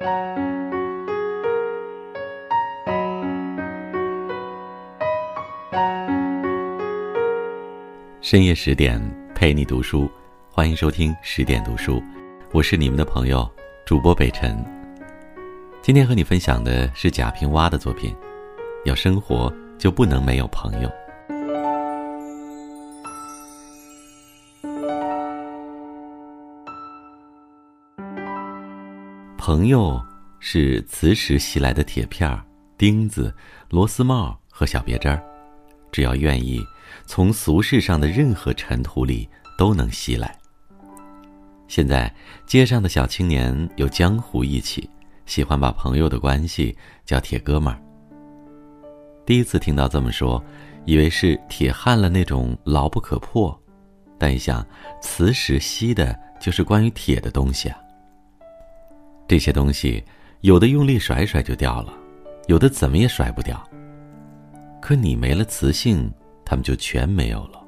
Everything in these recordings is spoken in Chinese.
深夜十点陪你读书，欢迎收听十点读书，我是你们的朋友主播北辰。今天和你分享的是贾平凹的作品，《要生活就不能没有朋友》。朋友是磁石吸来的铁片、钉子、螺丝帽和小别针儿，只要愿意。从俗世上的任何尘土里都能吸来。现在街上的小青年有江湖义气，喜欢把朋友的关系叫铁哥们儿。第一次听到这么说，以为是铁焊了那种牢不可破，但一想，磁石吸的就是关于铁的东西啊。这些东西有的用力甩甩就掉了，有的怎么也甩不掉。可你没了磁性。他们就全没有了。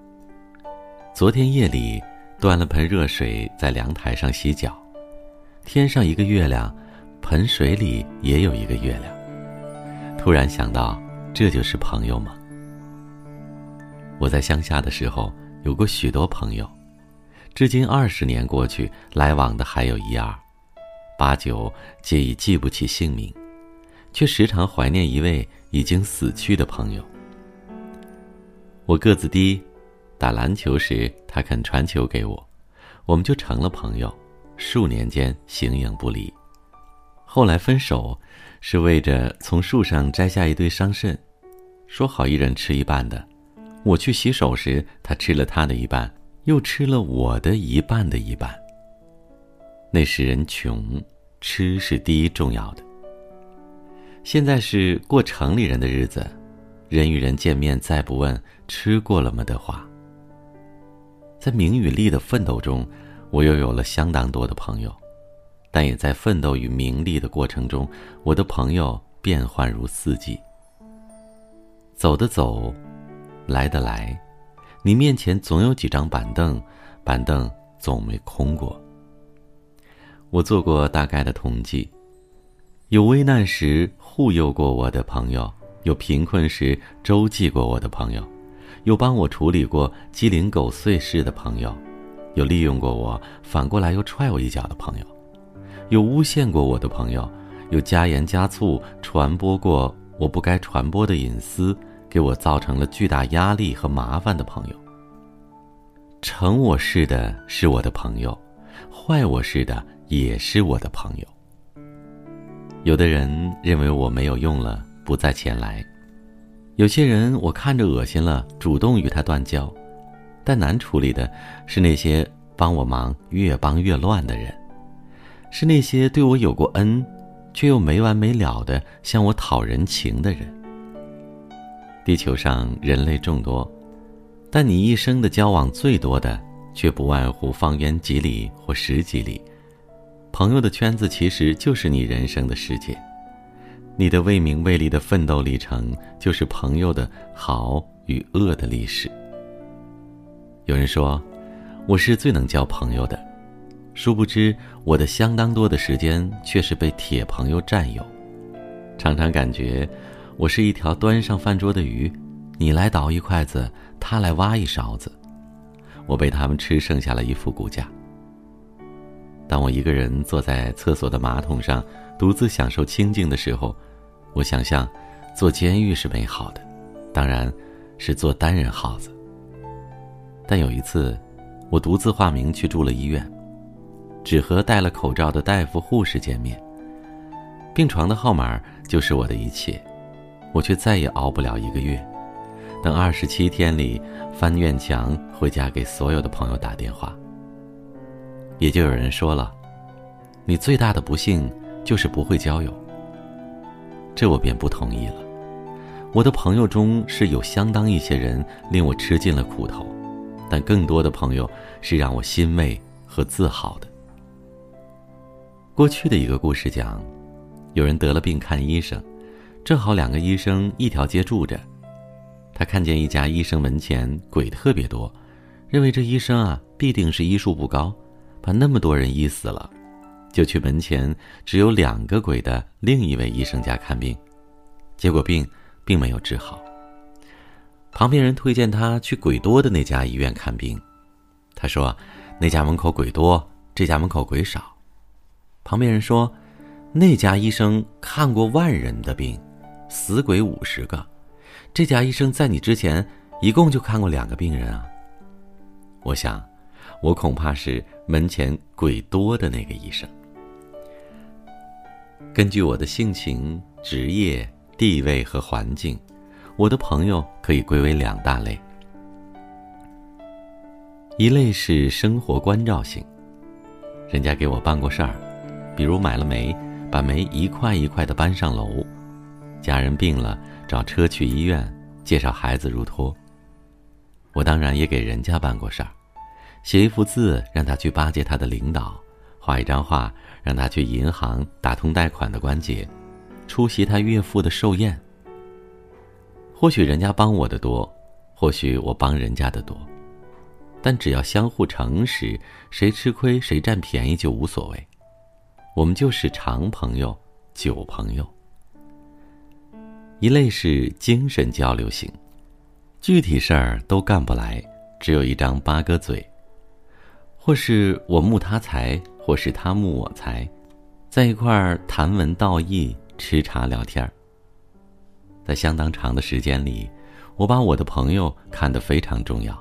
昨天夜里端了盆热水在凉台上洗脚，天上一个月亮，盆水里也有一个月亮。突然想到，这就是朋友吗？我在乡下的时候有过许多朋友，至今二十年过去，来往的还有一二，八九皆已记不起姓名，却时常怀念一位已经死去的朋友。我个子低，打篮球时他肯传球给我，我们就成了朋友，数年间形影不离。后来分手，是为着从树上摘下一堆桑葚，说好一人吃一半的。我去洗手时，他吃了他的一半，又吃了我的一半的一半。那时人穷，吃是第一重要的。现在是过城里人的日子。人与人见面，再不问吃过了吗的话。在名与利的奋斗中，我又有了相当多的朋友，但也在奋斗与名利的过程中，我的朋友变幻如四季。走的走，来的来，你面前总有几张板凳，板凳总没空过。我做过大概的统计，有危难时护佑过我的朋友。有贫困时周济过我的朋友，有帮我处理过鸡零狗碎事的朋友，有利用过我反过来又踹我一脚的朋友，有诬陷过我的朋友，有加盐加醋传播过我不该传播的隐私，给我造成了巨大压力和麻烦的朋友。成我事的是我的朋友，坏我事的也是我的朋友。有的人认为我没有用了。不再前来。有些人我看着恶心了，主动与他断交，但难处理的是那些帮我忙越帮越乱的人，是那些对我有过恩，却又没完没了的向我讨人情的人。地球上人类众多，但你一生的交往最多的，却不外乎方圆几里或十几里。朋友的圈子其实就是你人生的世界。你的为名为利的奋斗历程，就是朋友的好与恶的历史。有人说，我是最能交朋友的，殊不知我的相当多的时间却是被铁朋友占有。常常感觉，我是一条端上饭桌的鱼，你来倒一筷子，他来挖一勺子，我被他们吃剩下了一副骨架。当我一个人坐在厕所的马桶上，独自享受清静的时候，我想象，做监狱是美好的，当然，是做单人耗子。但有一次，我独自化名去住了医院，只和戴了口罩的大夫、护士见面。病床的号码就是我的一切，我却再也熬不了一个月。等二十七天里翻院墙回家给所有的朋友打电话。也就有人说了，你最大的不幸就是不会交友。这我便不同意了。我的朋友中是有相当一些人令我吃尽了苦头，但更多的朋友是让我欣慰和自豪的。过去的一个故事讲，有人得了病看医生，正好两个医生一条街住着，他看见一家医生门前鬼特别多，认为这医生啊必定是医术不高。把那么多人医死了，就去门前只有两个鬼的另一位医生家看病，结果病并没有治好。旁边人推荐他去鬼多的那家医院看病，他说那家门口鬼多，这家门口鬼少。旁边人说那家医生看过万人的病，死鬼五十个，这家医生在你之前一共就看过两个病人啊。我想，我恐怕是门前鬼多的那个医生。根据我的性情、职业、地位和环境，我的朋友可以归为两大类：一类是生活关照型，人家给我办过事儿，比如买了煤，把煤一块一块的搬上楼；家人病了，找车去医院，介绍孩子入托。我当然也给人家办过事儿，写一幅字让他去巴结他的领导，画一张画。让他去银行打通贷款的关节，出席他岳父的寿宴。或许人家帮我的多，或许我帮人家的多，但只要相互诚实，谁吃亏谁占便宜就无所谓。我们就是长朋友、久朋友。一类是精神交流型，具体事儿都干不来，只有一张八哥嘴。或是我慕他才。或是他慕我才，在一块儿谈文道义、吃茶聊天儿。在相当长的时间里，我把我的朋友看得非常重要，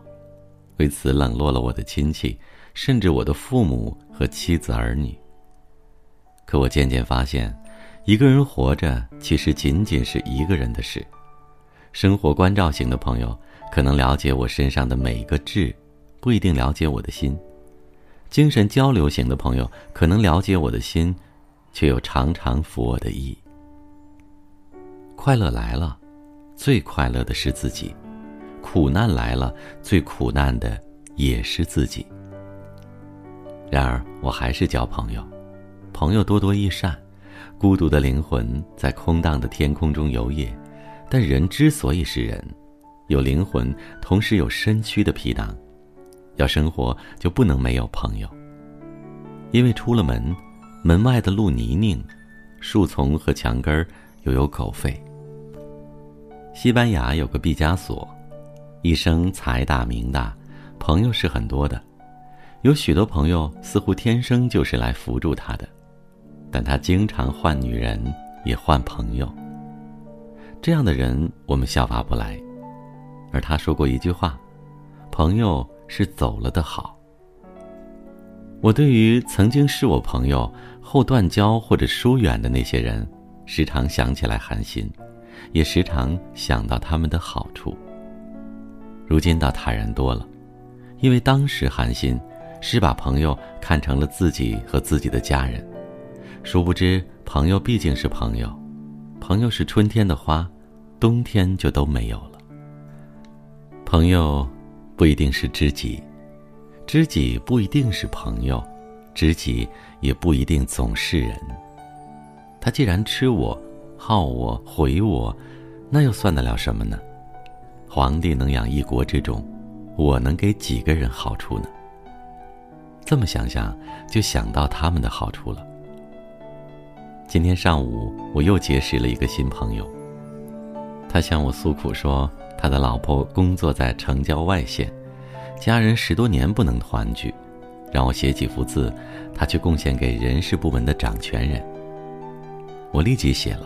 为此冷落了我的亲戚，甚至我的父母和妻子儿女。可我渐渐发现，一个人活着其实仅仅是一个人的事。生活关照型的朋友可能了解我身上的每一个痣，不一定了解我的心。精神交流型的朋友可能了解我的心，却又常常服我的意。快乐来了，最快乐的是自己；苦难来了，最苦难的也是自己。然而，我还是交朋友，朋友多多益善。孤独的灵魂在空荡的天空中游曳，但人之所以是人，有灵魂，同时有身躯的皮囊。要生活就不能没有朋友，因为出了门，门外的路泥泞，树丛和墙根儿又有狗吠。西班牙有个毕加索，一生财大名大，朋友是很多的，有许多朋友似乎天生就是来扶助他的，但他经常换女人，也换朋友。这样的人我们效法不来，而他说过一句话：“朋友。”是走了的好。我对于曾经是我朋友后断交或者疏远的那些人，时常想起来寒心，也时常想到他们的好处。如今倒坦然多了，因为当时寒心是把朋友看成了自己和自己的家人，殊不知朋友毕竟是朋友，朋友是春天的花，冬天就都没有了。朋友。不一定是知己，知己不一定是朋友，知己也不一定总是人。他既然吃我、好我、毁我，那又算得了什么呢？皇帝能养一国之众，我能给几个人好处呢？这么想想，就想到他们的好处了。今天上午，我又结识了一个新朋友。他向我诉苦说。他的老婆工作在城郊外县，家人十多年不能团聚，让我写几幅字，他去贡献给人事部门的掌权人。我立即写了，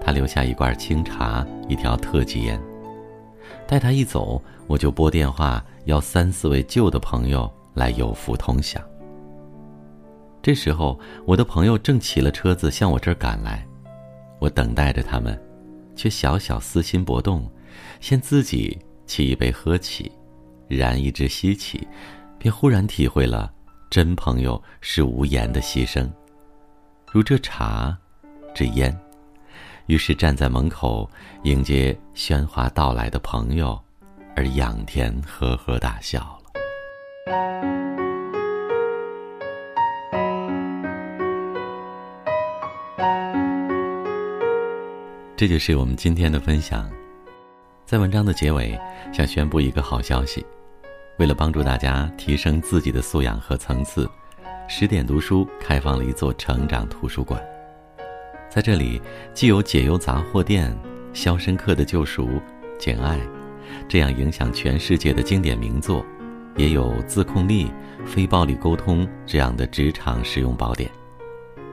他留下一罐清茶，一条特级烟。待他一走，我就拨电话邀三四位旧的朋友来有福同享。这时候，我的朋友正骑了车子向我这儿赶来，我等待着他们，却小小私心搏动。先自己沏一杯喝起，燃一支吸起，便忽然体会了真朋友是无言的牺牲，如这茶，这烟。于是站在门口迎接喧哗到来的朋友，而仰天呵呵大笑了。这就是我们今天的分享。在文章的结尾，想宣布一个好消息：为了帮助大家提升自己的素养和层次，十点读书开放了一座成长图书馆，在这里既有解忧杂货店、《肖申克的救赎》、《简爱》这样影响全世界的经典名作，也有自控力、非暴力沟通这样的职场实用宝典。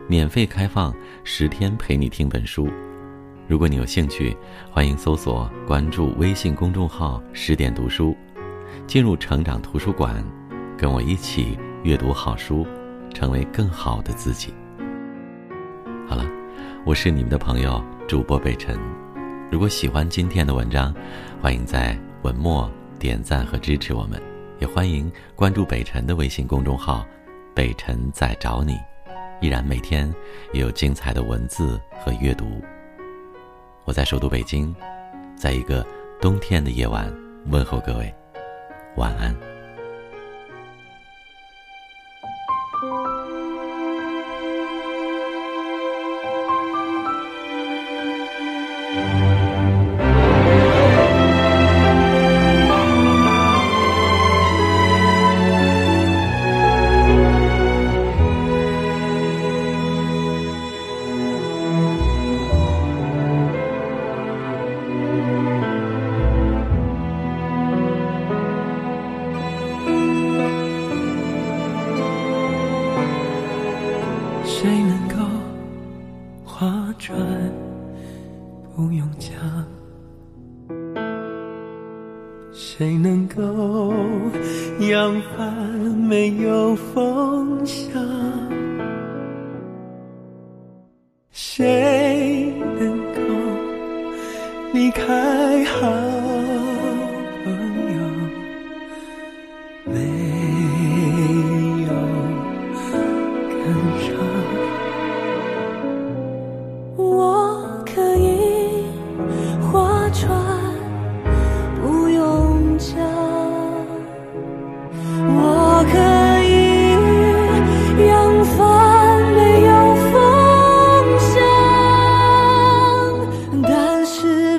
免费开放十天陪你听本书，如果你有兴趣，欢迎搜索关注微信公众号“十点读书”，进入成长图书馆，跟我一起阅读好书。成为更好的自己。好了，我是你们的朋友主播北辰。如果喜欢今天的文章，欢迎在文末点赞和支持我们，也欢迎关注北辰的微信公众号“北辰在找你”，依然每天也有精彩的文字和阅读。我在首都北京，在一个冬天的夜晚问候各位，晚安。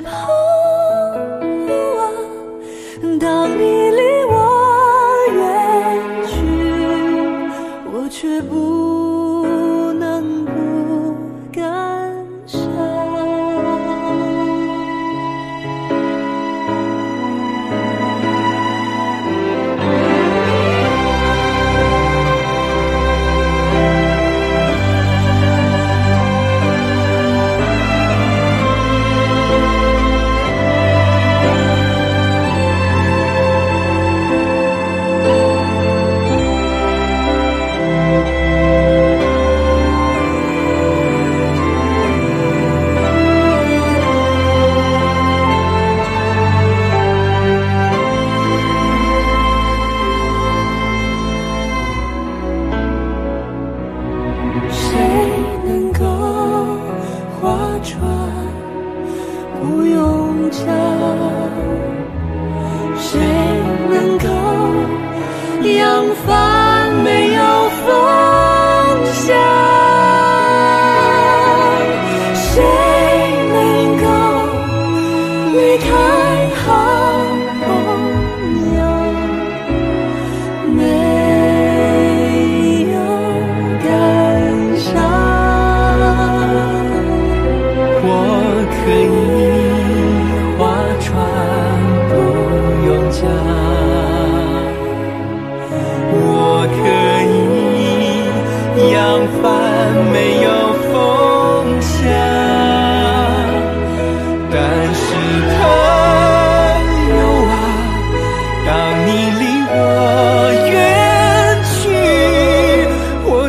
Oh. 穿，不用讲。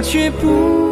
却不